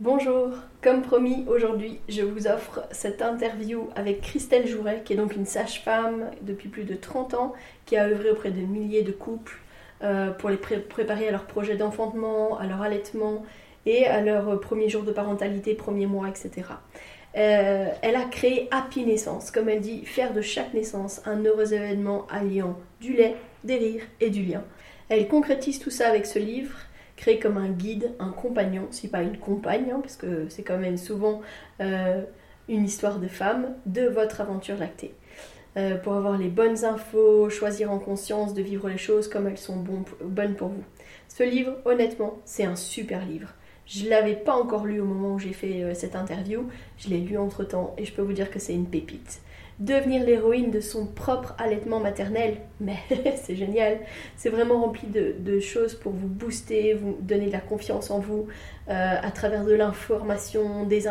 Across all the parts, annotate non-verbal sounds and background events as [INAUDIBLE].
Bonjour, comme promis, aujourd'hui je vous offre cette interview avec Christelle Jouret, qui est donc une sage-femme depuis plus de 30 ans, qui a œuvré auprès de milliers de couples euh, pour les préparer à leur projet d'enfantement, à leur allaitement et à leur premier jour de parentalité, premier mois, etc. Euh, elle a créé Happy Naissance, comme elle dit, faire de chaque naissance un heureux événement alliant du lait, des rires et du lien. Elle concrétise tout ça avec ce livre créé comme un guide, un compagnon, si pas une compagne, hein, parce que c'est quand même souvent euh, une histoire de femme, de votre aventure lactée. Euh, pour avoir les bonnes infos, choisir en conscience de vivre les choses comme elles sont bonnes pour vous. Ce livre, honnêtement, c'est un super livre. Je ne l'avais pas encore lu au moment où j'ai fait euh, cette interview, je l'ai lu entre temps et je peux vous dire que c'est une pépite devenir l'héroïne de son propre allaitement maternel. [LAUGHS] Mais c'est génial, c'est vraiment rempli de, choses pour vous booster, vous donner de la confiance en vous euh, à travers de l'information, des,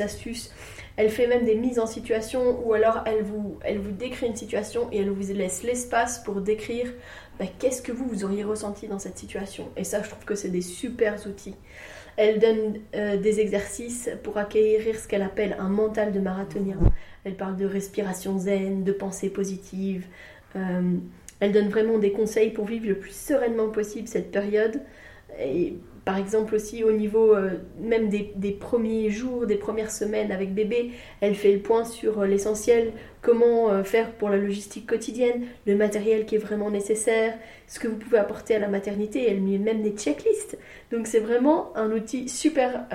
astuces. Elle fait même des mises en situation ou alors elle vous, elle décrit une situation et elle vous laisse l'espace pour décrire bah, qu'est-ce que vous, vous auriez ressenti dans cette situation. Et ça, je trouve que c'est des super outils. Elle donne euh, des exercices pour acquérir ce qu'elle appelle un mental de marathonien. Elle parle de respiration zen, de pensée positive. Euh, elle donne vraiment des conseils pour vivre le plus sereinement possible cette période. Par exemple aussi au niveau euh, même des, premiers jours, des premières semaines avec bébé, elle fait le point sur euh, l'essentiel, comment faire pour la logistique quotidienne, le matériel qui est vraiment nécessaire, ce que vous pouvez apporter à la maternité, elle met même des checklists. Donc c'est vraiment un outil super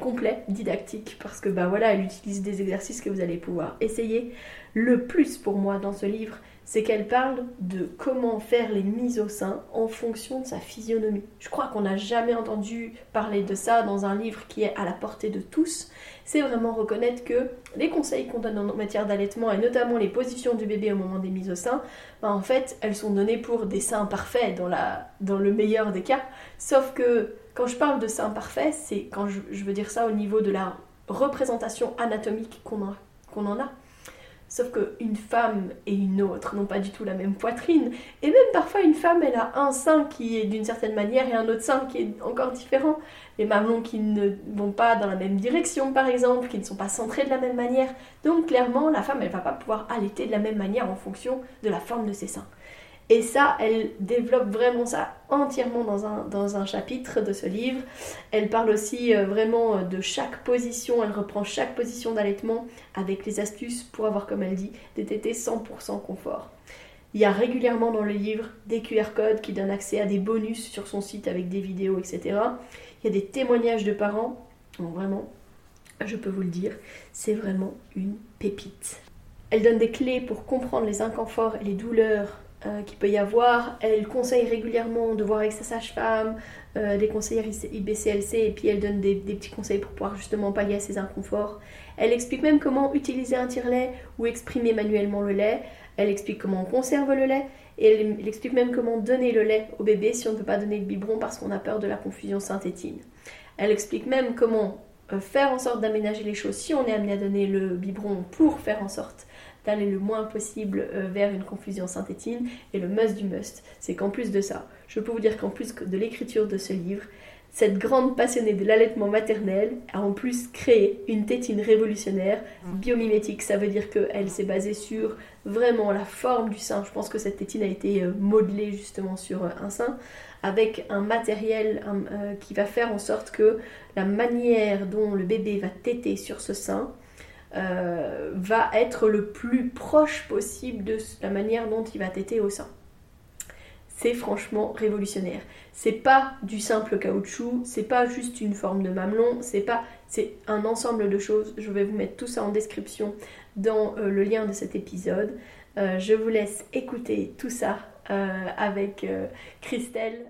complet, didactique, parce que bah voilà, elle utilise des exercices que vous allez pouvoir essayer. Le plus pour moi dans ce livre, c'est qu'elle parle de comment faire les mises au sein en fonction de sa physionomie. Je crois qu'on n'a jamais entendu parler de ça dans un livre qui est à la portée de tous. C'est vraiment reconnaître que les conseils qu'on donne en matière d'allaitement et notamment les positions du bébé au moment des mises au sein, ben, en fait, elles sont données pour des seins parfaits dans, la, dans le meilleur des cas. Sauf que quand je parle de seins parfaits, c'est quand je, veux dire ça au niveau de la représentation anatomique qu'on en a. Sauf qu'une femme et une autre n'ont pas du tout la même poitrine. Et même parfois, une femme, elle a un sein qui est d'une certaine manière et un autre sein qui est encore différent. Les mamelons qui ne vont pas dans la même direction, par exemple, qui ne sont pas centrés de la même manière. Donc, clairement, la femme, elle va pas pouvoir allaiter de la même manière en fonction de la forme de ses seins. Et ça, elle développe vraiment ça entièrement dans un, dans un chapitre de ce livre. Elle parle aussi euh, vraiment euh, de chaque position, elle reprend chaque position d'allaitement avec les astuces pour avoir, comme elle dit, des tétés 100% confort. Il y a régulièrement dans le livre des QR codes qui donnent accès à des bonus sur son site avec des vidéos, etc. Il y a des témoignages de parents. vraiment, je peux vous le dire, c'est vraiment une pépite. Elle donne des clés pour comprendre les inconforts et les douleurs euh, qu'il peut y avoir. Elle conseille régulièrement de voir avec sa sage-femme, euh, des conseillères IBCLC, et puis elle donne des, petits conseils pour pouvoir justement pallier à ses inconforts. Elle explique même comment utiliser un tire-lait ou exprimer manuellement le lait. Elle explique comment on conserve le lait. Et elle, explique même comment donner le lait au bébé si on ne peut pas donner le biberon parce qu'on a peur de la confusion synthétine. Elle explique même comment euh, faire en sorte d'aménager les choses si on est amené à donner le biberon pour faire en sorte d'aller le moins possible euh, vers une confusion synthétine. Et le must du must, c'est qu'en plus de ça, je peux vous dire qu'en plus de l'écriture de ce livre, cette grande passionnée de l'allaitement maternel a en plus créé une tétine révolutionnaire biomimétique. Ça veut dire qu'elle s'est basée sur vraiment la forme du sein. Je pense que cette tétine a été euh, modelée justement sur euh, un sein avec un matériel qui va faire en sorte que la manière dont le bébé va téter sur ce sein euh, va être le plus proche possible de la manière dont il va téter au sein. C'est franchement révolutionnaire. C'est pas du simple caoutchouc, c'est pas juste une forme de mamelon, c'est pas c'est un ensemble de choses. Je vais vous mettre tout ça en description dans euh, le lien de cet épisode. Euh, je vous laisse écouter tout ça avec Christelle.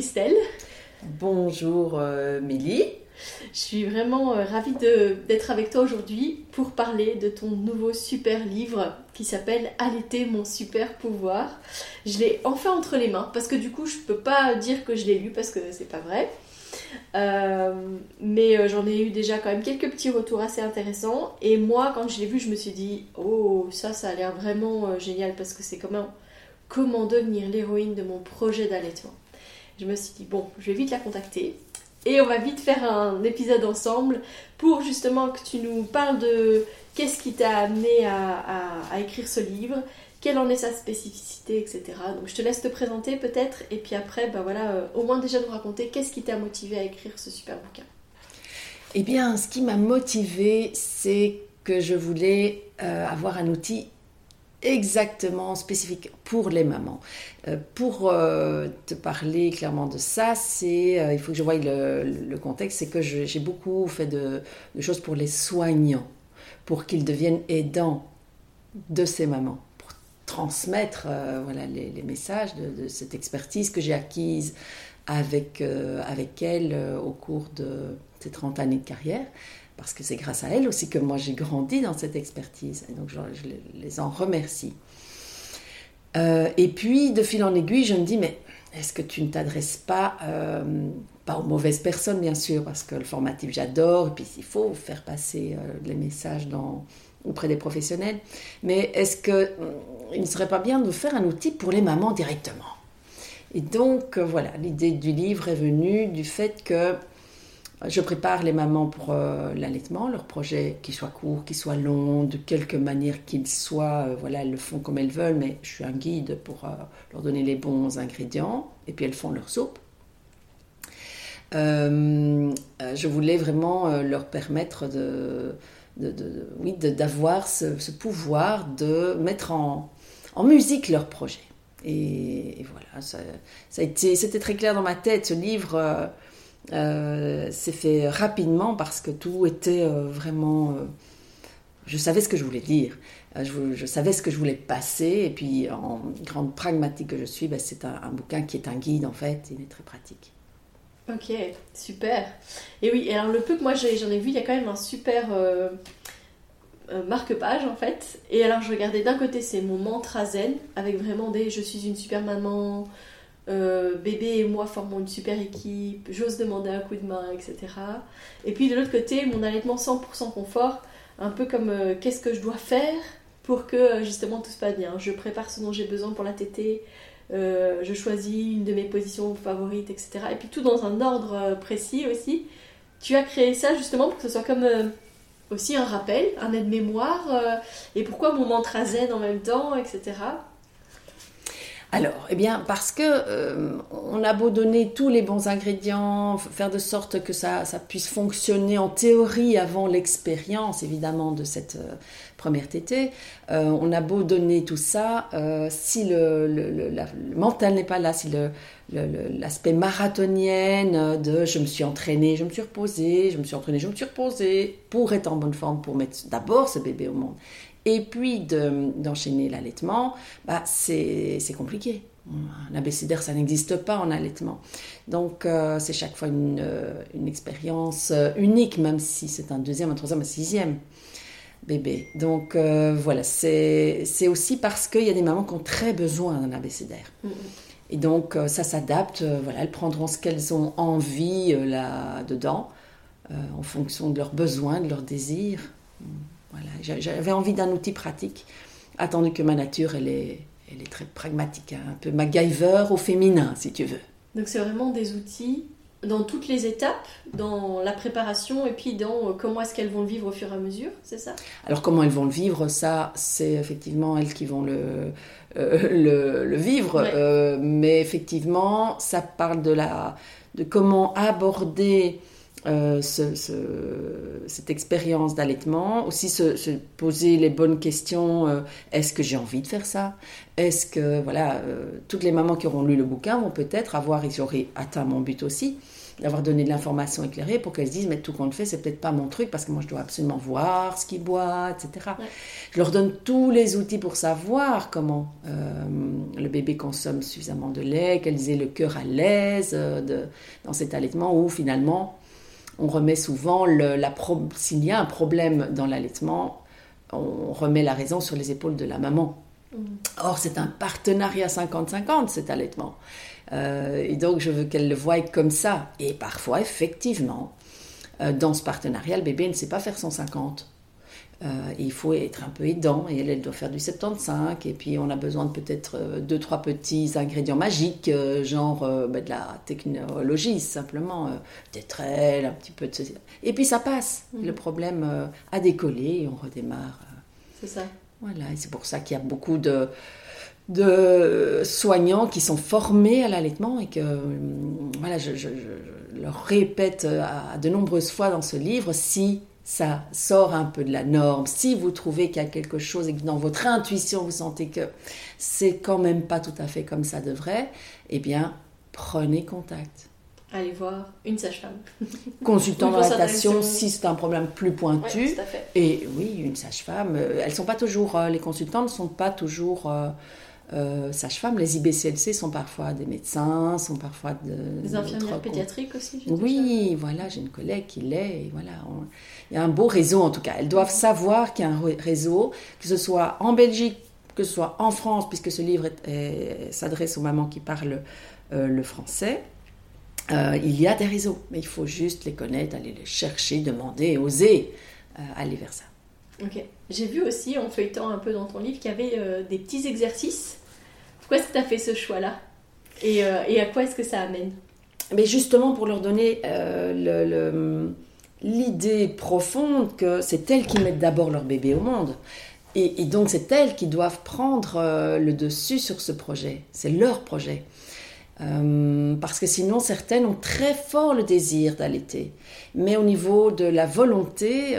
Christelle. Bonjour euh, Mélie. Je suis vraiment euh, ravie d'être avec toi aujourd'hui pour parler de ton nouveau super livre qui s'appelle Allaiter mon super pouvoir. Je l'ai enfin entre les mains parce que du coup je peux pas dire que je l'ai lu parce que c'est pas vrai. Euh, mais j'en ai eu déjà quand même quelques petits retours assez intéressants. Et moi, quand je l'ai vu, je me suis dit, oh, ça, ça a l'air vraiment génial parce que c'est comment, comment devenir l'héroïne de mon projet d'allaitement. Je me suis dit, bon, je vais vite la contacter. Et on va vite faire un épisode ensemble pour justement que tu nous parles de qu'est-ce qui t'a amené à, écrire ce livre, quelle en est sa spécificité, etc. Donc je te laisse te présenter peut-être, et puis après, bah voilà, euh, au moins déjà nous raconter qu'est-ce qui t'a motivé à écrire ce super bouquin. Eh bien, ce qui m'a motivé, c'est que je voulais euh, avoir un outil exactement spécifique pour les mamans. Euh, pour te parler clairement de ça, c'est il faut que je voie le, contexte, c'est que j'ai beaucoup fait de, choses pour les soignants, pour qu'ils deviennent aidants de ces mamans transmettre euh, voilà, les, messages de, cette expertise que j'ai acquise avec, euh, avec elle euh, au cours de ces 30 années de carrière, parce que c'est grâce à elle aussi que moi j'ai grandi dans cette expertise, et donc je, les en remercie. et puis, de fil en aiguille, je me dis, mais est-ce que tu ne t'adresses pas, pas aux mauvaises personnes, bien sûr, parce que le formatif, j'adore, et puis il faut faire passer les messages auprès des professionnels. Mais est-ce qu'il hum, ne serait pas bien de faire un outil pour les mamans directement? Et donc, euh, voilà, l'idée du livre est venue du fait que je prépare les mamans pour euh, l'allaitement, leur projet, qu'il soit court, qu'il soit long, de quelque manière qu'il soit, euh, voilà, elles le font comme elles veulent, mais je suis un guide pour leur donner les bons ingrédients, et puis elles font leur soupe. je voulais vraiment leur permettre de, oui, d'avoir ce, pouvoir de mettre en, musique leur projet. Et, voilà, ça, a été, c'était très clair dans ma tête. Ce livre euh, euh, s'est fait rapidement parce que tout était euh, vraiment. je savais ce que je voulais dire, je, savais ce que je voulais passer, et puis en grande pragmatique que je suis, ben, c'est un, bouquin qui est un guide en fait, il est très pratique. Ok, super. Et oui, alors le peu que moi j'en ai, vu, il y a quand même un super euh, euh, marque-page en fait. Et alors je regardais d'un côté, c'est mon mantra zen, avec vraiment des je suis une super maman, euh, bébé et moi formons une super équipe, j'ose demander un coup de main, etc. Et puis de l'autre côté, mon allaitement 100% confort, un peu comme qu'est-ce que je dois faire pour que justement tout se passe bien. Je prépare ce dont j'ai besoin pour la tétée, euh, je choisis une de mes positions favorites, etc. Et puis tout dans un ordre euh, précis aussi. Tu as créé ça justement pour que ce soit comme euh, aussi un rappel, un aide-mémoire, et pourquoi mon mantra zen en même temps, etc. Alors, eh bien, parce que euh, on a beau donner tous les bons ingrédients, faire de sorte que ça, puisse fonctionner en théorie avant l'expérience, évidemment, de cette euh, première tétée, euh, on a beau donner tout ça, si le, mental n'est pas là, si l'aspect marathonien de je me suis entraînée, je me suis reposée, je me suis entraînée, je me suis reposée, pour être en bonne forme, pour mettre d'abord ce bébé au monde et puis d'enchaîner l'allaitement, bah, c'est compliqué. Un abécédaire, ça n'existe pas en allaitement. Donc, euh, c'est chaque fois une, euh, une expérience euh, unique, même si c'est un deuxième, un troisième, un sixième bébé. Donc, voilà, c'est aussi parce qu'il y a des mamans qui ont très besoin d'un abécédaire. Et donc, ça s'adapte. voilà, elles prendront ce qu'elles ont envie là-dedans, en fonction de leurs besoins, de leurs désirs. Voilà, j'avais envie d'un outil pratique, attendu que ma nature, elle est, elle est très pragmatique, hein, un peu MacGyver au féminin, si tu veux. Donc c'est vraiment des outils dans toutes les étapes, dans la préparation et puis dans comment est-ce qu'elles vont le vivre au fur et à mesure, c'est ça? Alors comment elles vont le vivre, ça, c'est effectivement elles qui vont le, [LAUGHS] le, vivre. mais effectivement, ça parle de, la, de comment aborder euh, cette expérience d'allaitement, aussi se, poser les bonnes questions. Euh, est-ce que j'ai envie de faire ça? Est-ce que, voilà, euh, toutes les mamans qui auront lu le bouquin vont peut-être avoir, et j'aurai atteint mon but aussi, d'avoir donné de l'information éclairée pour qu'elles se disent, mais tout compte fait, c'est peut-être pas mon truc parce que moi je dois absolument voir ce qu'ils boivent, etc. Je leur donne tous les outils pour savoir comment le bébé consomme suffisamment de lait, qu'elles aient le cœur à l'aise dans cet allaitement où finalement on remet souvent, s'il y a un problème dans l'allaitement, on remet la raison sur les épaules de la maman. Mm. Or, c'est un partenariat 50-50, cet allaitement. Euh, et donc, je veux qu'elle le voie comme ça. Et parfois, effectivement, euh, dans ce partenariat, le bébé ne sait pas faire son 50. Euh, il faut être un peu aidant et elle, elle doit faire du 75 et puis on a besoin de peut-être euh, deux trois petits ingrédients magiques euh, genre bah, de la technologie simplement peut-être elle un petit peu de et puis ça passe. Mhm. le problème a décollé et on redémarre c'est ça. Voilà et c'est pour ça qu'il y a beaucoup de de soignants qui sont formés à l'allaitement et que voilà je, je, leur répète à de nombreuses fois dans ce livre si ça sort un peu de la norme, si vous trouvez qu'il y a quelque chose et que dans votre intuition vous sentez que c'est quand même pas tout à fait comme ça devrait, eh bien prenez contact. Allez voir une sage-femme. [LAUGHS] Consultant dans si c'est un problème plus pointu. Et oui, une sage-femme. Euh, elles sont pas toujours, euh, les consultantes ne sont pas toujours euh, euh, sages-femmes. Les IBCLC sont parfois des médecins, sont parfois de, des infirmières pédiatriques aussi. Oui, voilà, j'ai une collègue qui l'est. Voilà, il y a un beau réseau en tout cas. Elles doivent savoir qu'il y a un réseau, que ce soit en Belgique, que ce soit en France, puisque ce livre s'adresse aux mamans qui parlent euh, le français. Euh, il y a des réseaux, mais il faut juste les connaître, aller les chercher, demander, oser aller vers ça. Ok. J'ai vu aussi, en feuilletant un peu dans ton livre, qu'il y avait des petits exercices pourquoi est-ce que tu as fait ce choix-là? Euh, et, à quoi est-ce que ça amène? Mais justement pour leur donner euh, l'idée profonde que c'est elles qui mettent d'abord leur bébé au monde. Et, donc c'est elles qui doivent prendre euh, le dessus sur ce projet. C'est leur projet. parce que sinon, certaines ont très fort le désir d'allaiter. Mais au niveau de la volonté,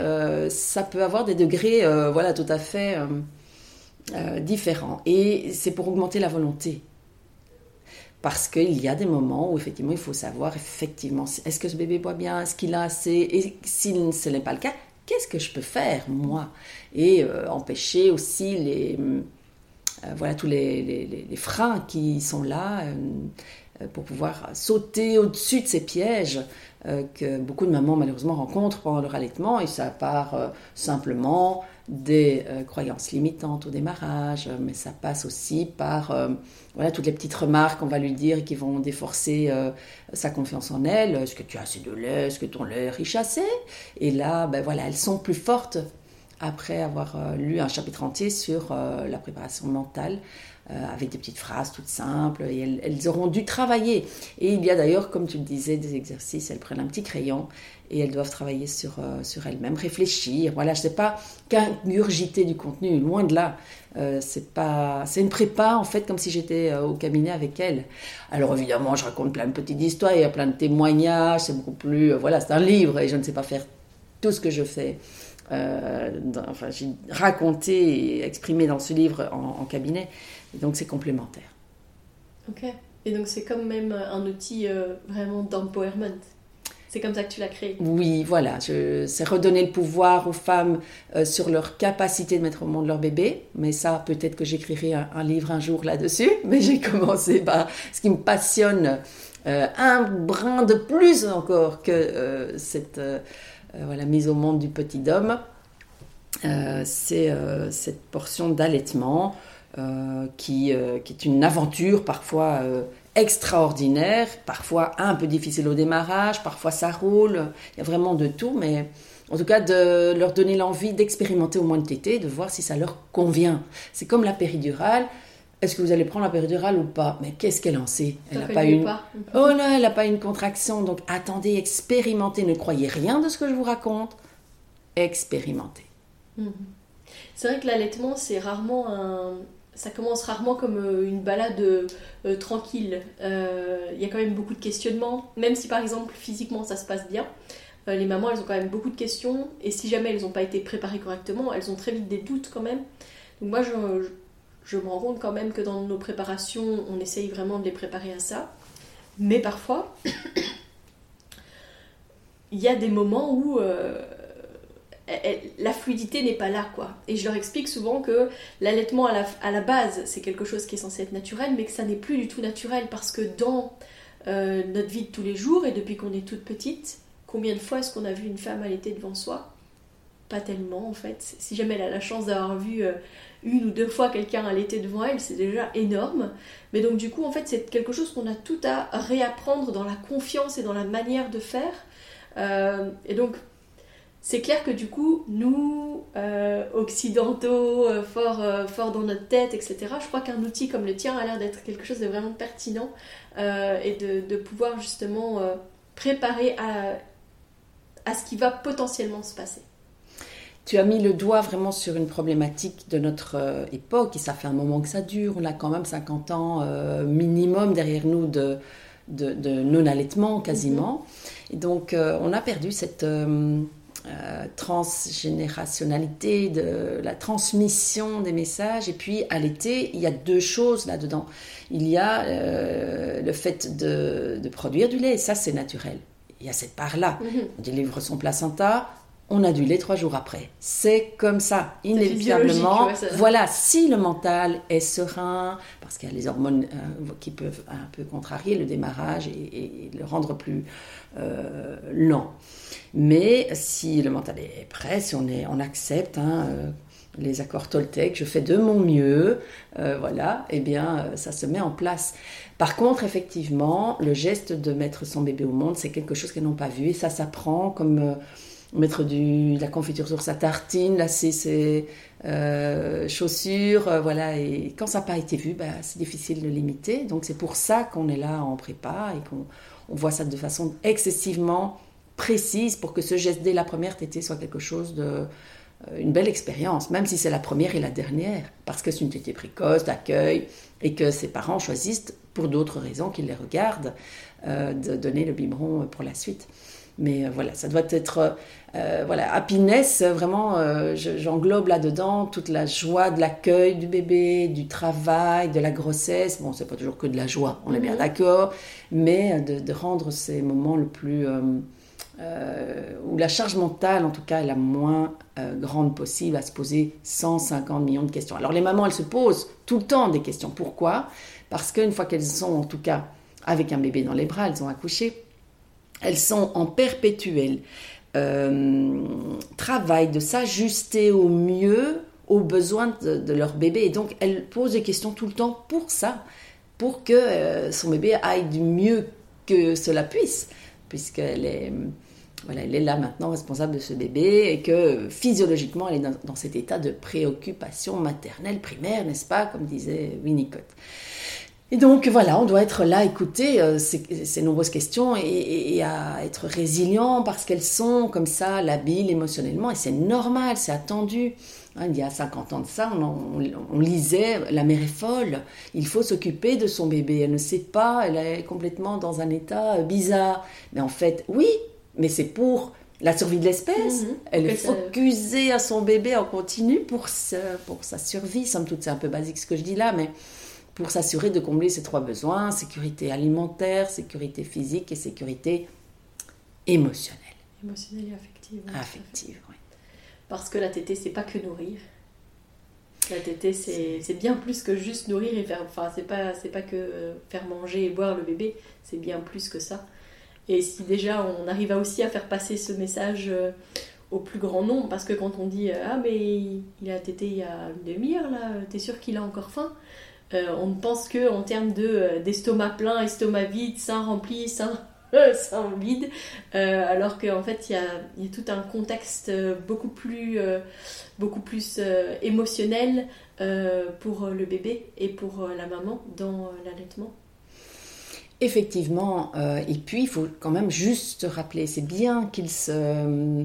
ça peut avoir des degrés voilà, tout à fait euh, différents. Et c'est pour augmenter la volonté. Parce qu'il y a des moments où effectivement il faut savoir effectivement est-ce que ce bébé boit bien, est-ce qu'il a assez, et si ce n'est pas le cas, qu'est-ce que je peux faire moi? Et euh, empêcher aussi les, euh, voilà, tous les, les, freins qui sont là pour pouvoir sauter au-dessus de ces pièges que beaucoup de mamans malheureusement rencontrent pendant leur allaitement et ça part simplement des euh, croyances limitantes au démarrage, euh, mais ça passe aussi par euh, voilà, toutes les petites remarques qu'on va lui dire qui vont déforcer sa confiance en elle. Est-ce que tu as assez de lait? Est-ce que ton lait est riche assez? Et là, ben voilà, elles sont plus fortes après avoir lu un chapitre entier sur la préparation mentale. Avec des petites phrases toutes simples, et elles, auront dû travailler. Et il y a d'ailleurs, comme tu le disais, des exercices, elles prennent un petit crayon et elles doivent travailler sur, euh, sur elles-mêmes, réfléchir. Voilà, je ne sais pas qu'ingurgiter du contenu, loin de là. Euh, c'est une prépa en fait comme si j'étais euh, au cabinet avec elles. Alors évidemment, je raconte plein de petites histoires, il y a plein de témoignages, c'est beaucoup plus, voilà, c'est un livre et je ne sais pas faire tout ce que je fais. enfin, j'ai raconté et exprimé dans ce livre en cabinet, donc c'est complémentaire. Ok. Et donc c'est comme même un outil vraiment d'empowerment. C'est comme ça que tu l'as créé. Oui, voilà. C'est redonner le pouvoir aux femmes euh, sur leur capacité de mettre au monde leur bébé. Mais ça, peut-être que j'écrirai un, livre un jour là-dessus. [LAUGHS] Mais j'ai commencé par ce qui me passionne euh, un brin de plus encore que euh, cette voilà, mise au monde du petit homme. C'est cette portion d'allaitement qui, qui, est une aventure parfois extraordinaire, parfois un peu difficile au démarrage, parfois ça roule, il y a vraiment de tout, mais en tout cas de leur donner l'envie d'expérimenter au moins le tété, de voir si ça leur convient. C'est comme la péridurale, est-ce que vous allez prendre la péridurale ou pas? Mais qu'est-ce qu'elle en sait? Elle n'a pas une. pas. Oh là, elle n'a pas une contraction. Donc attendez, expérimentez. Ne croyez rien de ce que je vous raconte. Expérimentez. Mhm. C'est vrai que l'allaitement, c'est rarement un. Ça commence rarement comme euh, une balade euh, euh, tranquille. Il y a quand même beaucoup de questionnements, même si par exemple physiquement ça se passe bien. les mamans, elles ont quand même beaucoup de questions, et si jamais elles n'ont pas été préparées correctement, elles ont très vite des doutes quand même. Donc moi, je, me rends compte quand même que dans nos préparations, on essaye vraiment de les préparer à ça. Mais parfois, [COUGHS] il y a des moments où la fluidité n'est pas là, quoi. Et je leur explique souvent que l'allaitement à la, à la base, c'est quelque chose qui est censé être naturel, mais que ça n'est plus du tout naturel parce que dans euh, notre vie de tous les jours et depuis qu'on est toute petite, combien de fois est-ce qu'on a vu une femme allaiter devant soi? Pas tellement, en fait. Si jamais elle a la chance d'avoir vu euh, une ou deux fois quelqu'un allaiter devant elle, c'est déjà énorme. Mais donc, du coup, en fait, c'est quelque chose qu'on a tout à réapprendre dans la confiance et dans la manière de faire. Euh, et donc, c'est clair que du coup, nous, euh, occidentaux, euh, forts euh, forts dans notre tête, etc., je crois qu'un outil comme le tien a l'air d'être quelque chose de vraiment pertinent et de, de pouvoir justement préparer à, à ce qui va potentiellement se passer. Tu as mis le doigt vraiment sur une problématique de notre époque, et ça fait un moment que ça dure. On a quand même 50 ans minimum derrière nous de, de, de non-allaitement quasiment. Et donc, on a perdu cette euh, transgénérationnalité, de la transmission des messages. Et puis, à l'été, il y a deux choses là-dedans. Il y a euh, le fait de, de produire du lait, et ça, c'est naturel. Il y a cette part-là. On délivre son placenta, on a du lait trois jours après. C'est comme ça, inévitablement. biologique, ouais, ça. Voilà, si le mental est serein, parce qu'il y a les hormones euh, qui peuvent un peu contrarier le démarrage et, et le rendre plus euh, lent. Mais si le mental est prêt, si on, est, on accepte hein, euh, les accords Toltec, je fais de mon mieux, voilà, eh bien, ça se met en place. Par contre, effectivement, le geste de mettre son bébé au monde, c'est quelque chose qu'elles n'ont pas vu et ça s'apprend comme mettre du, de la confiture sur sa tartine, lasser ses euh, chaussures, euh, voilà. Et quand ça n'a pas été vu, bah, c'est difficile de limiter. Donc c'est pour ça qu'on est là en prépa et qu'on on voit ça de façon excessivement précise pour que ce geste dès la première tétée soit quelque chose de euh, une belle expérience, même si c'est la première et la dernière, parce que c'est une tétée précoce, d'accueil, et que ses parents choisissent, pour d'autres raisons qu'ils les regardent, euh, de donner le biberon pour la suite. Mais voilà, ça doit être, euh, voilà, happiness, vraiment, euh, je- j'englobe là-dedans toute la joie de l'accueil du bébé, du travail, de la grossesse. Bon, c'est pas toujours que de la joie, on est bien Mhm. d'accord, mais de, de rendre ces moments le plus, euh, euh, où la charge mentale, en tout cas, est la moins euh, grande possible à se poser 150 millions de questions. Alors les mamans, elles se posent tout le temps des questions. Pourquoi? Parce qu'une fois qu'elles sont, en tout cas, avec un bébé dans les bras, elles ont accouché, elles sont en perpétuel euh, travail de s'ajuster au mieux aux besoins de, leur bébé. Et donc, elles posent des questions tout le temps pour ça, pour que euh, son bébé aille du mieux que cela puisse, puisqu'elle est, elle est là maintenant responsable de ce bébé et que physiologiquement, elle est dans cet état de préoccupation maternelle primaire, n'est-ce pas, comme disait Winnicott. Et donc voilà, on doit être là, écouter euh, ces, ces nombreuses questions et, à être résilient parce qu'elles sont comme ça, labiles émotionnellement et c'est normal, c'est attendu. Hein, il y a 50 ans de ça, on, en- on- on lisait La mère est folle, il faut s'occuper de son bébé, elle ne sait pas, elle est complètement dans un état euh, bizarre. Mais en fait, oui, mais c'est pour la survie de l'espèce. Mhm. Elle est focusée à son bébé en continu pour, sa- pour sa survie. Somme toute, c'est un peu basique ce que je dis là, mais pour s'assurer de combler ces trois besoins, sécurité alimentaire, sécurité physique et sécurité émotionnelle, Émotionnelle et affective. affective. oui. Parce que la tétée, c'est pas que nourrir. La tétée, c'est bien plus que juste nourrir et faire. Enfin, c'est pas, c'est pas que faire manger et boire le bébé, c'est bien plus que ça. Et si déjà on arrive aussi à faire passer ce message euh, au plus grand nombre, parce que quand on dit euh, Ah, mais il a tété il y a une demi-heure là, t'es sûr qu'il a encore faim? Euh, On pense que en termes euh, d'estomac plein, estomac vide, sein rempli, [LAUGHS] sein vide, euh, alors qu'en fait il y a, tout un contexte beaucoup plus, beaucoup plus émotionnel pour le bébé et pour la maman dans l'allaitement. Effectivement, et puis il faut quand même juste rappeler, c'est bien qu'ils se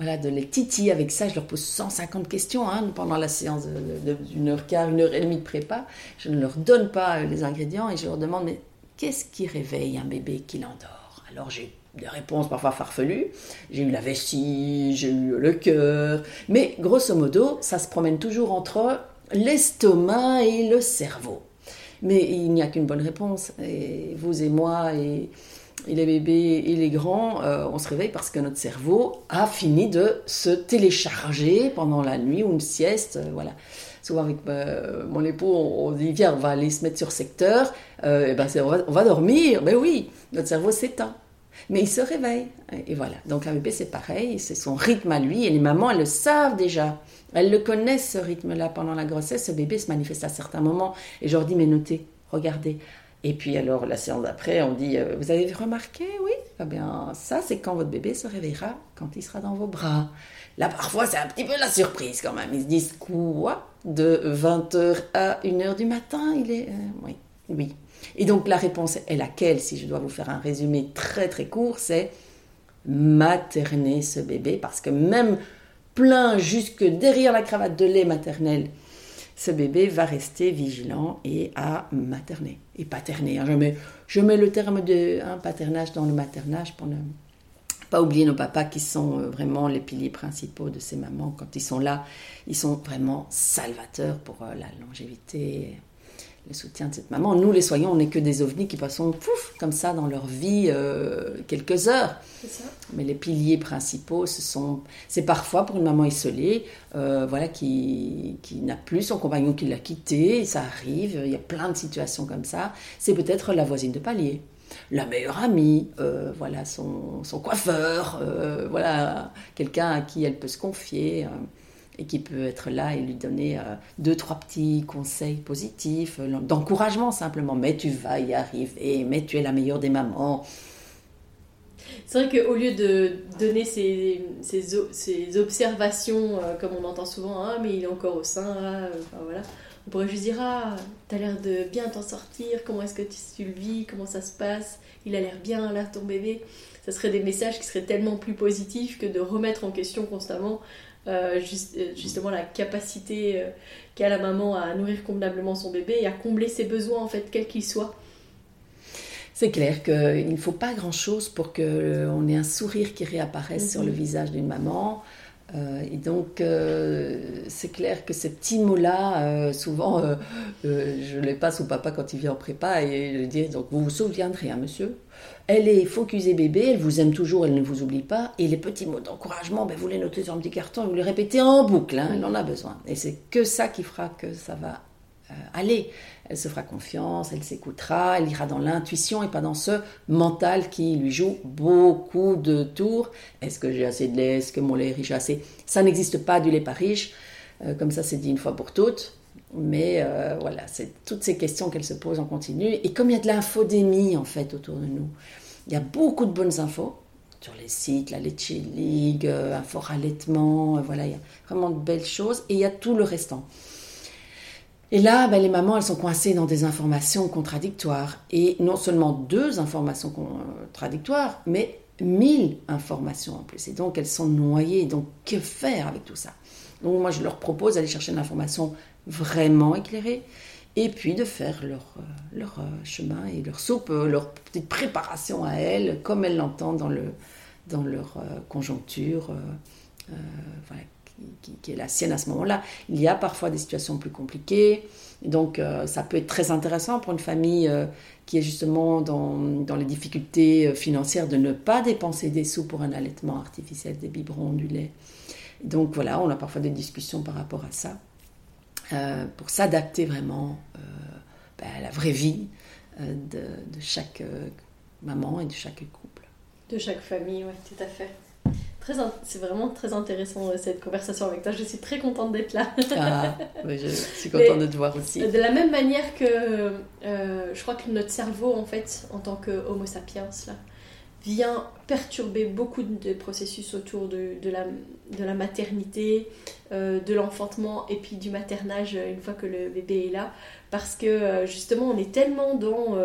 voilà, de les titiller avec ça. Je leur pose 150 questions hein, pendant la séance d'une heure quart, une heure et demie de prépa. Je ne leur donne pas les ingrédients et je leur demande mais qu'est-ce qui réveille un bébé qui l'endort? Alors j'ai des réponses parfois farfelues. J'ai eu la vessie, j'ai eu le cœur. Mais grosso modo, ça se promène toujours entre l'estomac et le cerveau. Mais il n'y a qu'une bonne réponse. Et vous et moi et et les bébés et les grands, euh, on se réveille parce que notre cerveau a fini de se télécharger pendant la nuit ou une sieste. Euh, voilà. Souvent avec euh, mon époux, on, dit viens, on va aller se mettre sur secteur. et ben on va, on, va, dormir. Mais oui, notre cerveau s'éteint. Mais il se réveille. Et voilà. Donc un bébé, c'est pareil. C'est son rythme à lui. Et les mamans, elles le savent déjà. Elles le connaissent, ce rythme-là. Pendant la grossesse, ce bébé se manifeste à certains moments. Et je leur dis, mais notez, regardez. Et puis alors la séance d'après, on dit, euh, vous avez remarqué, oui Eh bien, ça c'est quand votre bébé se réveillera, quand il sera dans vos bras. Là, parfois, c'est un petit peu la surprise quand même. Ils se disent, quoi? De 20h à 1h du matin, il est... Euh, oui, oui. Et donc la réponse est laquelle, si je dois vous faire un résumé très très court, c'est materner ce bébé, parce que même plein jusque derrière la cravate de lait maternel, ce bébé va rester vigilant et à materner et paterner. Hein. Je mets, le terme de hein, paternage dans le maternage pour ne pas oublier nos papas qui sont euh, vraiment les piliers principaux de ces mamans. Quand ils sont là, ils sont vraiment salvateurs pour euh, la longévité le soutien de cette maman. Nous, les soignants, on n'est que des ovnis qui passons pouf, comme ça dans leur vie euh, quelques heures. Ça. Mais les piliers principaux, ce sont, c'est parfois pour une maman isolée, euh, voilà, qui, qui n'a plus son compagnon qui l'a quitté. Ça arrive, il y a plein de situations comme ça. C'est peut-être la voisine de palier la meilleure amie, euh, voilà son, son coiffeur, voilà quelqu'un à qui elle peut se confier et qui peut être là et lui donner euh, deux, trois petits conseils positifs, euh, d'encouragement simplement. Mais tu vas y arriver, mais tu es la meilleure des mamans. C'est vrai qu'au lieu de donner ces, observations, euh, comme on entend souvent, ah, mais il est encore au sein, ah, voilà, on pourrait juste dire Ah, t'as l'air de bien t'en sortir, comment est-ce que tu, le vis, comment ça se passe, il a l'air bien là, ton bébé. Ça serait des messages qui seraient tellement plus positifs que de remettre en question constamment euh, euh, justement la capacité euh, qu'a la maman à nourrir convenablement son bébé et à combler ses besoins en fait quels qu'ils soient. C'est clair qu'il ne faut pas grand-chose pour qu'on ait un sourire qui réapparaisse sur le mhm. visage d'une maman. et donc, c'est clair que ces petits mots-là, souvent, je les passe au papa quand il vient en prépa et je dis donc, vous vous souviendrez, hein, monsieur? Elle est focusée bébé, elle vous aime toujours, elle ne vous oublie pas. Et les petits mots d'encouragement, ben, vous les notez sur un petit carton, vous les répétez en boucle, hein, elle en a besoin. Et c'est que ça qui fera que ça va euh, aller. Elle se fera confiance, elle s'écoutera, elle ira dans l'intuition et pas dans ce mental qui lui joue beaucoup de tours. Est-ce que j'ai assez de lait? Est-ce que mon lait est riche? Assez Ça n'existe pas du lait pas riche. Euh, comme ça, c'est dit une fois pour toutes. Mais euh, voilà, c'est toutes ces questions qu'elle se pose en continu. Et comme il y a de l'infodémie en fait autour de nous, il y a beaucoup de bonnes infos sur les sites, la Leche League, euh, Info Rallaitement, euh, voilà, il y a vraiment de belles choses. Et il y a tout le restant. Et là, ben, les mamans, elles sont coincées dans des informations contradictoires. Et non seulement deux informations contradictoires, mais mille informations en plus. Et donc, elles sont noyées. Donc, que faire avec tout ça? Donc, moi, je leur propose d'aller chercher une information vraiment éclairés, et puis de faire leur, euh, leur euh, chemin et leur soupe, euh, leur petite préparation à elles, comme elles l'entendent dans, le, dans leur conjoncture qui, est la sienne à ce moment-là. Il y a parfois des situations plus compliquées, donc ça peut être très intéressant pour une famille qui est justement dans, dans, les difficultés financières de ne pas dépenser des sous pour un allaitement artificiel, des biberons, du lait. Donc voilà, on a parfois des discussions par rapport à ça. Euh, pour s'adapter vraiment euh, ben, à la vraie vie euh, de, chaque maman et de chaque couple. De chaque famille, oui, tout à fait. C'est vraiment très intéressant cette conversation avec toi. Je suis très contente d'être là. ah, [LAUGHS] je suis contente de te voir aussi. De la même manière que je crois que notre cerveau, en fait, en tant que Homo sapiens, là, vient perturber beaucoup de processus autour de, la, de maternité, euh, de l'enfantement et puis du maternage euh, une fois que le bébé est là. Parce que euh, justement, on est tellement dans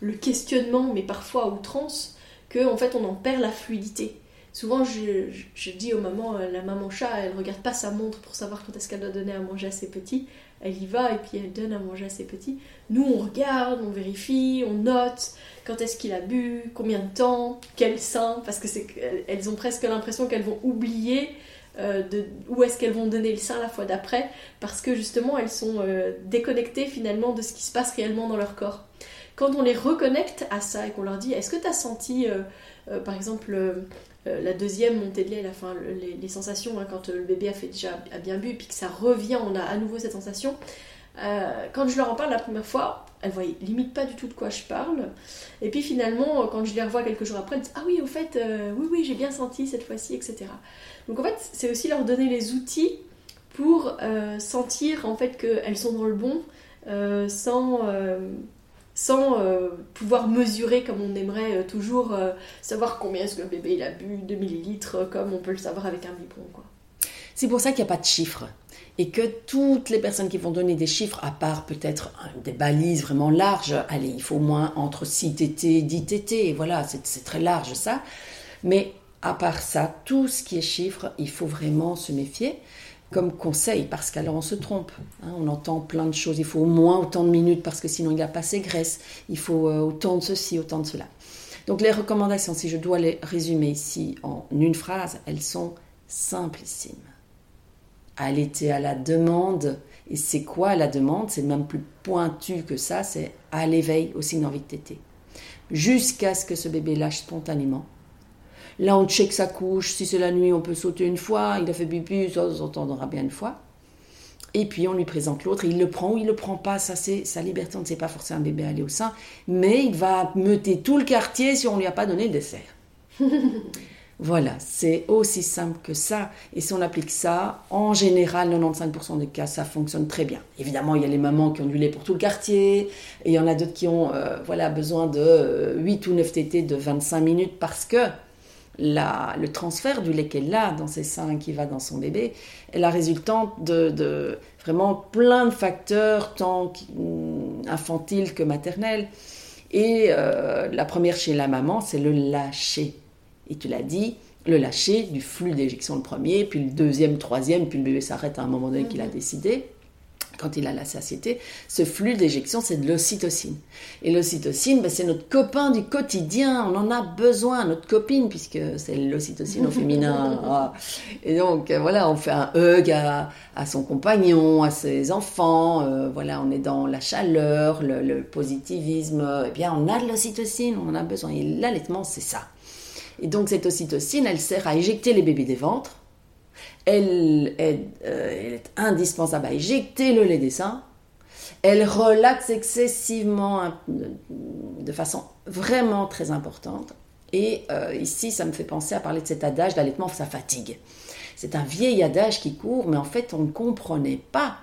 le questionnement, mais parfois outrance, qu'en en fait, on en perd la fluidité. Souvent, je, je, dis aux mamans, la maman chat, elle regarde pas sa montre pour savoir quand est-ce qu'elle doit donner à manger à ses petits. Elle y va et puis elle donne à manger à ses petits. Nous, on regarde, on vérifie, on note quand est-ce qu'il a bu, combien de temps, quel sein, parce que c'est elles ont presque l'impression qu'elles vont oublier euh, de où est-ce qu'elles vont donner le sein la fois d'après, parce que justement elles sont euh, déconnectées finalement de ce qui se passe réellement dans leur corps. Quand on les reconnecte à ça et qu'on leur dit, est-ce que tu as senti, euh, par exemple, la deuxième montée de lait, la fin, les, sensations hein, quand le bébé a fait déjà a bien bu, puis que ça revient, on a à nouveau cette sensation. Euh, quand je leur en parle la première fois, elles voient limite pas du tout de quoi je parle. Et puis finalement, quand je les revois quelques jours après, elles disent Ah oui, au fait, euh, oui, oui, j'ai bien senti cette fois-ci, etc. Donc en fait, c'est aussi leur donner les outils pour euh, sentir en fait qu'elles sont dans le bon sans, sans pouvoir mesurer comme on aimerait toujours savoir combien est-ce que le bébé il a bu de millilitres comme on peut le savoir avec un biberon. Quoi. C'est pour ça qu'il n'y a pas de chiffres et que toutes les personnes qui vont donner des chiffres, à part peut-être des balises vraiment larges, allez, il faut au moins entre 6 TT, 10 TT, voilà, c'est très large ça. Mais à part ça, tout ce qui est chiffres, il faut vraiment se méfier comme conseil, parce qu'alors on se trompe. Hein, on entend plein de choses. Il faut au moins autant de minutes parce que sinon il n'y a pas assez graisse. Il faut euh, autant de ceci, autant de cela. Donc les recommandations, si je dois les résumer ici en une phrase, elles sont simplissimes allaiter à la demande. Et c'est quoi la demande? C'est même plus pointu que ça, c'est à l'éveil au signe d'envie de téter. Jusqu'à ce que ce bébé lâche spontanément. Là, on check sa couche. Si c'est la nuit, on peut sauter une fois. Il a fait pipi, ça s'entendra bien une fois. Et puis, on lui présente l'autre. Il le prend ou il le prend pas. Ça, c'est sa liberté. On ne sait pas forcer un bébé à aller au sein. Mais il va meuter tout le quartier si on ne lui a pas donné le dessert. [LAUGHS] Voilà, c'est aussi simple que ça. Et si on applique ça, en général, 95% des cas, ça fonctionne très bien. Évidemment, il y a les mamans qui ont du lait pour tout le quartier, et il y en a d'autres qui ont euh, voilà, besoin de 8 ou 9 tétés de 25 minutes parce que le transfert du lait qu'elle a dans ses seins qui va dans son bébé est la résultante de, vraiment plein de facteurs, tant infantiles que maternels. Et euh, la première chez la maman, c'est le lâcher et tu l'as dit, le lâcher du flux d'éjection le premier, puis le deuxième, troisième, puis le bébé s'arrête à un moment donné qu'il a mhm. décidé, quand il a la satiété, ce flux d'éjection, c'est de l'ocytocine. Et l'ocytocine, ben, c'est notre copain du quotidien, on en a besoin, notre copine, puisque c'est l'ocytocine au féminin. [LAUGHS] Ah. Et donc, euh, voilà, on fait un hug à, son compagnon, à ses enfants, euh, voilà, on est dans la chaleur, le, le positivisme, eh bien, on a de l'ocytocine, on en a besoin. Et l'allaitement, c'est ça. Et donc cette ocytocine, elle sert à éjecter les bébés des ventres. Elle, euh, est indispensable à éjecter le lait des seins. Elle relaxe excessivement hein, de façon vraiment très importante. Et euh, ici, ça me fait penser à parler de cet adage d'allaitement, ça fatigue. C'est un vieil adage qui court, mais en fait, on ne comprenait pas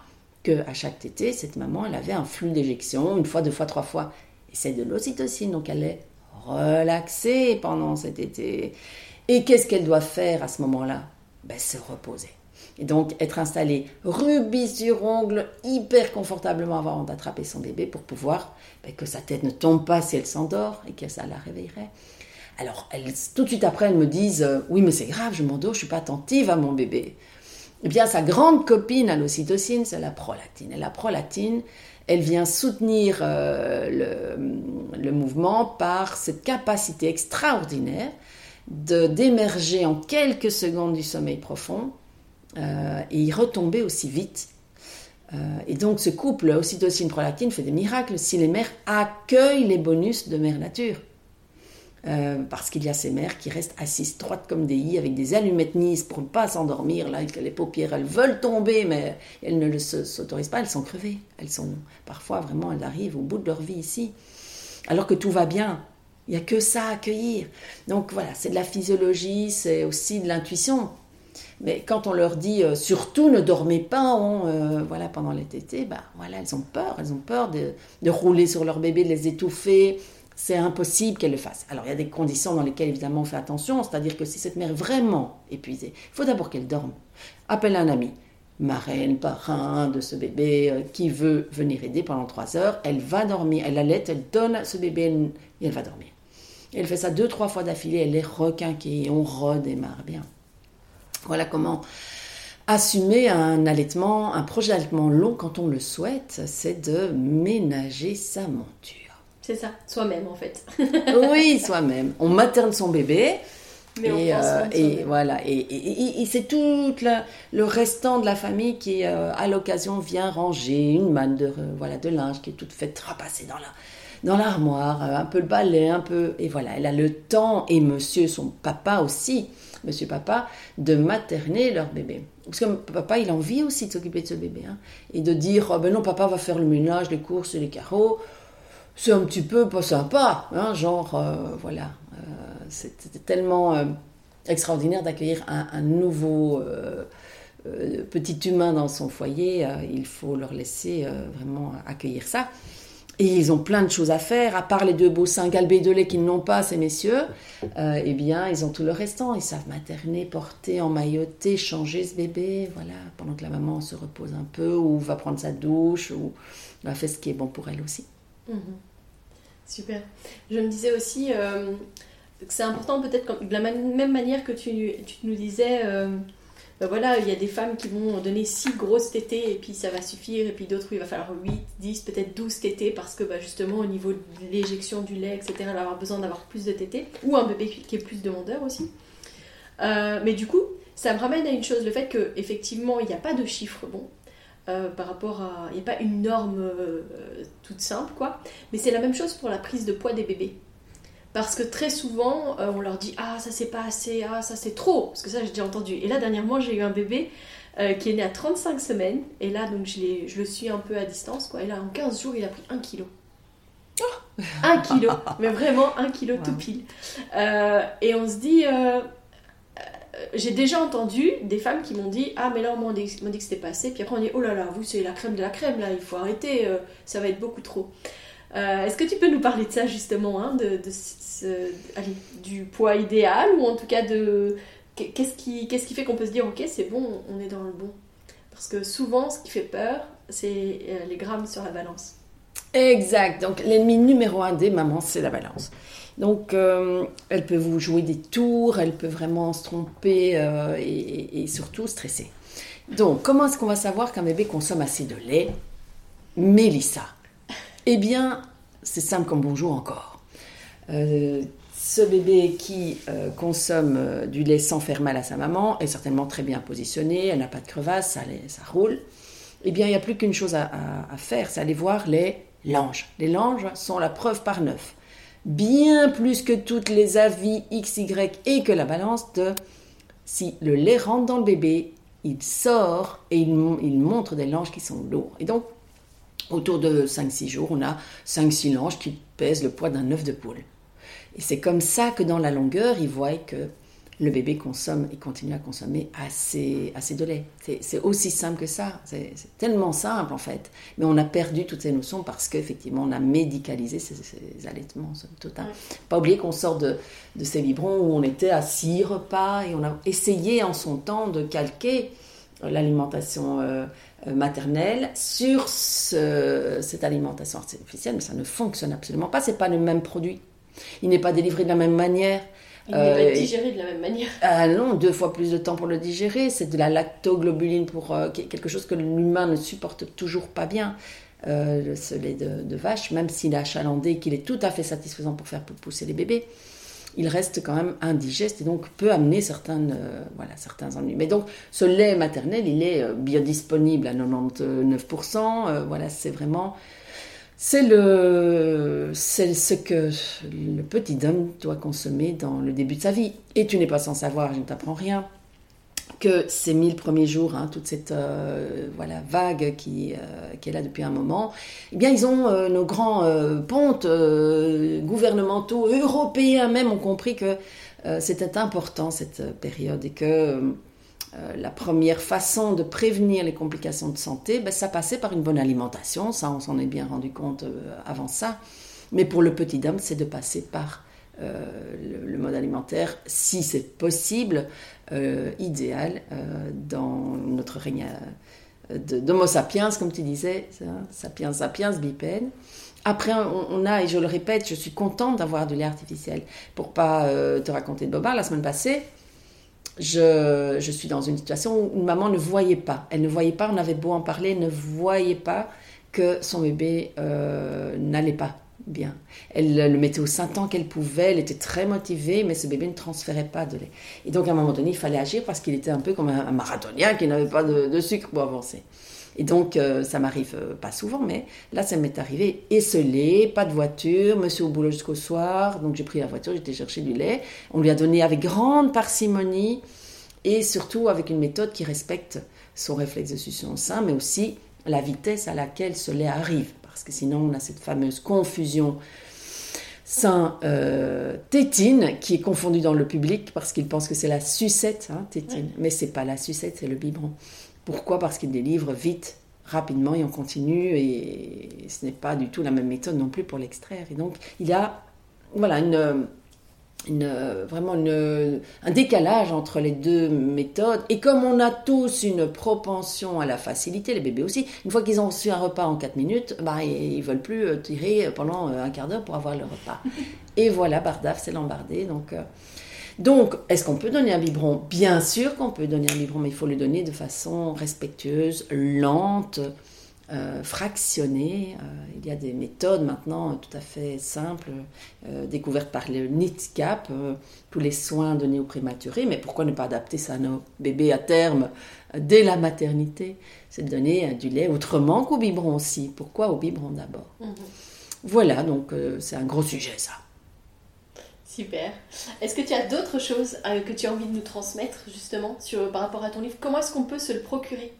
que à chaque tétée, cette maman, elle avait un flux d'éjection, une fois, deux fois, trois fois. Et c'est de l'ocytocine, donc elle est relaxer pendant cet été. Et qu'est-ce qu'elle doit faire à ce moment-là? Ben, Se reposer. Et donc être installée rubis sur ongle, hyper confortablement avant d'attraper son bébé pour pouvoir ben, que sa tête ne tombe pas si elle s'endort et que ça la réveillerait. Alors tout de suite après, elles me disent euh, Oui, mais c'est grave, je m'endors, je suis pas attentive à mon bébé. Eh bien, sa grande copine à l'ocytocine, c'est la prolactine. Et la prolactine, elle vient soutenir euh, le, mouvement par cette capacité extraordinaire d'émerger en quelques secondes du sommeil profond euh, et y retomber aussi vite. Euh, et donc ce couple ocytocine-prolactine fait des miracles si les mères accueillent les bonus de mère nature. Euh, parce qu'il y a ces mères qui restent assises droites comme des i avec des allumettes nice pour ne pas s'endormir. Là, les paupières, elles veulent tomber, mais elles ne s'autorisent pas, elles sont crevées. Elles sont parfois vraiment, elles arrivent au bout de leur vie ici. Alors que tout va bien. Il n'y a que ça à accueillir. Donc voilà, c'est de la physiologie, c'est aussi de l'intuition. Mais quand on leur dit euh, surtout ne dormez pas euh, voilà, pendant les tétés, bah, voilà, elles ont peur. Elles ont peur de, rouler sur leur bébé, de les étouffer, c'est impossible qu'elle le fasse. Alors il y a des conditions dans lesquelles évidemment on fait attention, c'est-à-dire que si cette mère est vraiment épuisée, il faut d'abord qu'elle dorme. Appelle un ami, marraine, parrain de ce bébé euh, qui veut venir aider pendant trois heures, elle va dormir, elle allait, elle donne ce bébé et elle va dormir. Elle fait ça deux, trois fois d'affilée, elle est requinquée, on redémarre bien. Voilà comment assumer un allaitement, un projet d'allaitement long quand on le souhaite, c'est de ménager sa monture. C'est ça, soi-même en fait. [LAUGHS] oui, soi-même. On materne son bébé. et, euh, et voilà, et, c'est tout le restant de la famille qui, euh, à l'occasion, vient ranger une manne de, voilà, de linge qui est toute faite trapasser dans la, dans l'armoire, un peu le balai, un peu, et voilà, elle a le temps, et monsieur, son papa aussi, monsieur papa, de materner leur bébé. Parce que papa, il a envie aussi de s'occuper de ce bébé, hein, et de dire, oh ben non, papa va faire le ménage, les courses, les carreaux, c'est un petit peu pas sympa, hein, genre, euh, voilà. Euh, c'était tellement euh, extraordinaire d'accueillir un, nouveau petit humain dans son foyer. il faut leur laisser vraiment accueillir ça. Et ils ont plein de choses à faire, à part les deux beaux seins galbés de lait qu'ils n'ont pas, ces messieurs. eh bien, ils ont tout le restant. Ils savent materner, porter, emmailloter, changer ce bébé, voilà, pendant que la maman se repose un peu, ou va prendre sa douche, ou va faire ce qui est bon pour elle aussi. Mhm. Super. Je me disais aussi euh, que c'est important peut-être de la même manière que tu, nous disais, euh, ben voilà, il y a des femmes qui vont donner 6 grosses tétées et puis ça va suffire, et puis d'autres où il va falloir 8, 10, peut-être 12 tétées parce que bah, justement au niveau de l'éjection du lait, etc., elle va avoir besoin d'avoir plus de tétées, ou un bébé qui est plus demandeur aussi. Euh, mais du coup, ça me ramène à une chose, le fait qu'effectivement, il n'y a pas de chiffre bon. Euh, par rapport à... Il n'y a pas une norme euh, toute simple, quoi. Mais c'est la même chose pour la prise de poids des bébés. Parce que très souvent, euh, on leur dit Ah, ça c'est pas assez, ah, ça c'est trop. Parce que ça, j'ai déjà entendu. Et là, dernièrement, j'ai eu un bébé qui est né à 35 semaines. Et là, donc, je, je, le suis un peu à distance, quoi. Et là, en 15 jours, il a pris 1 kilo. 1 kilo, [LAUGHS] mais vraiment 1 kilo tout pile. et on se dit, euh, j'ai déjà entendu des femmes qui m'ont dit Ah, mais là, on m'a dit, que c'était pas assez. Puis après, on dit Oh là là, vous, c'est la crème de la crème, là, il faut arrêter, euh, ça va être beaucoup trop. Euh, est-ce que tu peux nous parler de ça, justement, hein, du poids idéal, ou en tout cas de. Qu'est-ce qui, fait qu'on peut se dire Ok, c'est bon, on est dans le bon? Parce que souvent, ce qui fait peur, c'est les grammes sur la balance. Exact. Donc, l'ennemi numéro un des mamans, c'est la balance. Donc, euh, elle peut vous jouer des tours, elle peut vraiment se tromper euh, et, surtout stresser. Donc, comment est-ce qu'on va savoir qu'un bébé consomme assez de lait? Mélissa. Eh bien, c'est simple comme bonjour encore. Euh, ce bébé qui consomme du lait sans faire mal à sa maman est certainement très bien positionné, elle n'a pas de crevasse, ça, roule. Eh bien, il n'y a plus qu'une chose à, faire, c'est aller voir les langes. Les langes sont la preuve par neuf bien plus que toutes les avis X, Y et que la balance de si le lait rentre dans le bébé, il sort et il, montre des langes qui sont lourds. Et donc, autour de 5-6 jours, on a 5-6 langes qui pèsent le poids d'un œuf de poule. Et c'est comme ça que dans la longueur, ils voient que le bébé consomme et continue à consommer assez, assez de lait. C'est aussi simple que ça. C'est tellement simple en fait. Mais on a perdu toutes ces notions parce qu'effectivement, on a médicalisé ces, allaitements. Tout Pas oublier qu'on sort de, de, ces biberons où on était à six repas et on a essayé en son temps de calquer l'alimentation euh, euh, maternelle sur cette alimentation artificielle, mais ça ne fonctionne absolument pas. C'est pas le même produit. Il n'est pas délivré de la même manière. Il n'est pas euh, digéré de la même manière. [LAUGHS] Ah non, deux fois plus de temps pour le digérer. C'est de la lactoglobuline pour euh, quelque chose que l'humain ne supporte toujours pas bien. Euh, ce lait de, vache, même s'il est achalandé, qu'il est tout à fait satisfaisant pour faire pousser les bébés, il reste quand même indigeste et donc peut amener certains, voilà, certains ennuis. Mais donc, ce lait maternel, il est biodisponible à 99%. voilà, c'est vraiment c'est c'est ce que le petit homme doit consommer dans le début de sa vie. Et tu n'es pas sans savoir, je ne t'apprends rien, que ces mille premiers jours, hein, toute cette euh, voilà vague qui, euh, qui, est là depuis un moment, eh bien ils ont euh, nos grands pontes gouvernementaux européens même ont compris que c'était important cette période et que la première façon de prévenir les complications de santé, ben, ça passait par une bonne alimentation. Ça, on s'en est bien rendu compte avant ça. Mais pour le petit dame, c'est de passer par le, mode alimentaire, si c'est possible, idéal dans notre règne d'Homo sapiens, comme tu disais, sapiens sapiens bipède. Après, on, a, et je le répète, je suis contente d'avoir du lait artificiel. Pour pas te raconter de bobard, la semaine passée, je, je, suis dans une situation où maman ne voyait pas. Elle ne voyait pas, on avait beau en parler, elle ne voyait pas que son bébé euh, n'allait pas bien. Elle le mettait au sein tant qu'elle pouvait, elle était très motivée, mais ce bébé ne transférait pas de lait. Et donc à un moment donné, il fallait agir parce qu'il était un peu comme un, marathonien qui n'avait pas de, sucre pour avancer. Et donc, euh, ça m'arrive euh, pas souvent, mais là, ça m'est arrivé. Esselé, pas de voiture, monsieur au boulot jusqu'au soir. Donc, j'ai pris la voiture, j'étais chercher du lait. On lui a donné avec grande parcimonie et surtout avec une méthode qui respecte son réflexe de succion au sein, mais aussi la vitesse à laquelle ce lait arrive. Parce que sinon, on a cette fameuse confusion sein-tétine euh, qui est confondue dans le public parce qu'ils pensent que c'est la sucette, hein, tétine. Mais c'est pas la sucette, c'est le biberon. Pourquoi? Parce qu'il délivre vite, rapidement et on continue et ce n'est pas du tout la même méthode non plus pour l'extraire. Et donc il y a voilà une, vraiment un décalage entre les deux méthodes. Et comme on a tous une propension à la facilité, les bébés aussi, une fois qu'ils ont reçu un repas en 4 minutes, bah, ils ne veulent plus euh, tirer pendant euh, un quart d'heure pour avoir le repas. [LAUGHS] Et voilà, Bardaf, c'est l'embardé. Donc, euh, donc, est-ce qu'on peut donner un biberon? Bien sûr qu'on peut donner un biberon, mais il faut le donner de façon respectueuse, lente, euh, fractionnée. Euh, il y a des méthodes maintenant tout à fait simples, euh, découvertes par le NITCAP, tous les soins donnés aux prématurés. Mais pourquoi ne pas adapter ça à nos bébés à terme dès la maternité? C'est de donner du lait autrement qu'au biberon aussi. Pourquoi au biberon d'abord? Mhm. Voilà, donc c'est un gros sujet ça. Super. Est-ce que tu as d'autres choses euh, que tu as envie de nous transmettre justement sur, par rapport à ton livre? Comment est-ce qu'on peut se le procurer?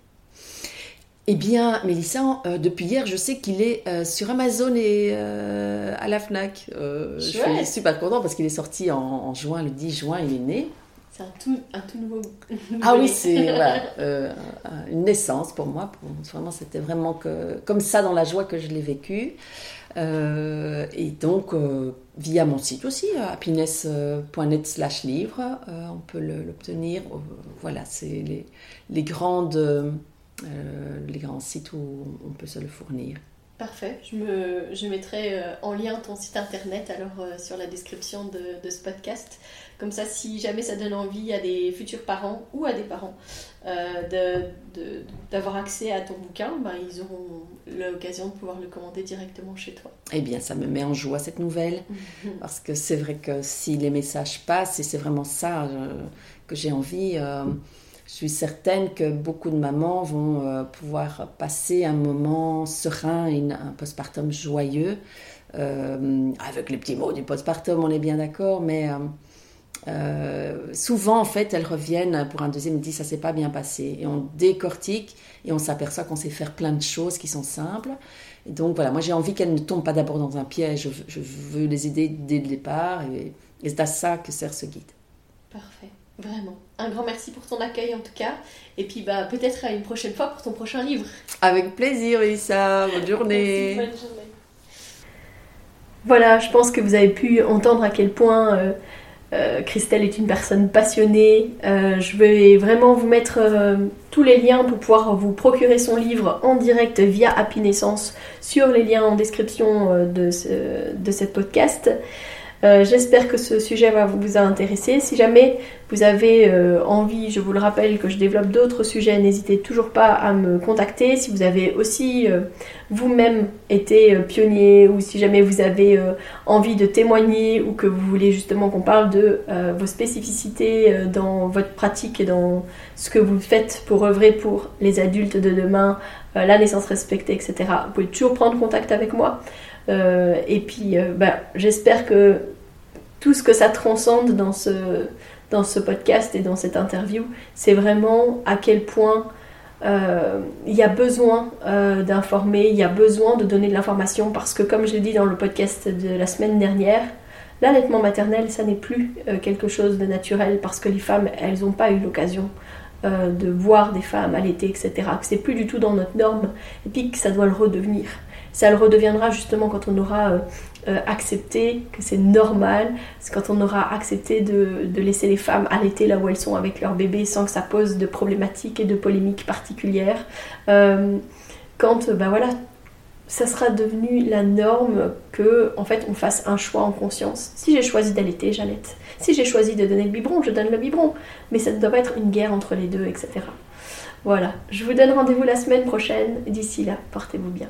Eh bien, Mélissa, euh, depuis hier, je sais qu'il est euh, sur Amazon et à la FNAC. je suis super contente parce qu'il est sorti en, juin, le 10 juin, il est né. C'est un tout, un tout nouveau. [LAUGHS] ah oui, c'est une naissance pour moi. vraiment, c'était vraiment que, comme ça dans la joie que je l'ai vécu. et donc, via mon site aussi, euh, happiness.net slash livre. Euh, on peut l'obtenir. Euh, voilà, c'est les, les, grandes, les grands sites où on peut se le fournir. Parfait. Je, me, je mettrai en lien ton site internet alors sur la description de, de, ce podcast. Comme ça, si jamais ça donne envie à des futurs parents ou à des parents euh, d'avoir accès à ton bouquin, ben, ils auront l'occasion de pouvoir le commander directement chez toi. Eh bien, ça me met en joie cette nouvelle, [LAUGHS] parce que c'est vrai que si les messages passent, et c'est vraiment ça euh, que j'ai envie, euh, je suis certaine que beaucoup de mamans vont pouvoir passer un moment serein et un postpartum joyeux. avec les petits mots du postpartum, on est bien d'accord, mais euh, souvent, en fait, elles reviennent pour un deuxième, dit ça s'est pas bien passé. Et on décortique et on s'aperçoit qu'on sait faire plein de choses qui sont simples. Et donc voilà, moi j'ai envie qu'elles ne tombent pas d'abord dans un piège. Je, veux les aider dès le départ. Et, c'est à ça que sert ce guide. Parfait, vraiment. Un grand merci pour ton accueil en tout cas. Et puis bah, peut-être à une prochaine fois pour ton prochain livre. Avec plaisir, Issa. Bonne journée. bonne journée. Voilà, je pense que vous avez pu entendre à quel point. Euh, euh, Christelle est une personne passionnée. Euh, je vais vraiment vous mettre euh, tous les liens pour pouvoir vous procurer son livre en direct via Happy Naissance sur les liens en description de, ce, de cette podcast. Euh, j'espère que ce sujet va vous intéresser. Si jamais vous avez euh, envie, je vous le rappelle, que je développe d'autres sujets, n'hésitez toujours pas à me contacter. Si vous avez aussi euh, vous-même été pionnier ou si jamais vous avez envie de témoigner ou que vous voulez justement qu'on parle de vos spécificités dans votre pratique et dans ce que vous faites pour œuvrer pour les adultes de demain, la naissance respectée, etc., vous pouvez toujours prendre contact avec moi. Euh, et puis, euh, bah, j'espère que tout ce que ça transcende dans ce, dans ce podcast et dans cette interview, c'est vraiment à quel point euh, il y a besoin d'informer, il y a besoin de donner de l'information parce que comme je l'ai dit dans le podcast de la semaine dernière, l'allaitement maternel, ça n'est plus quelque chose de naturel parce que les femmes, elles n'ont pas eu l'occasion de voir des femmes allaiter, etc. Que c'est plus du tout dans notre norme et puis que ça doit le redevenir Ça le redeviendra justement quand on aura euh, euh, accepté que c'est normal, c'est quand on aura accepté de, laisser les femmes allaiter là où elles sont avec leur bébé sans que ça pose de problématiques et de polémiques particulières. Euh, quand, ben voilà, ça sera devenu la norme que en fait on fasse un choix en conscience. Si j'ai choisi d'allaiter, j'allaite. Si j'ai choisi de donner le biberon, je donne le biberon. Mais ça ne doit pas être une guerre entre les deux, etc. Voilà, je vous donne rendez-vous la semaine prochaine. D'ici là, portez-vous bien.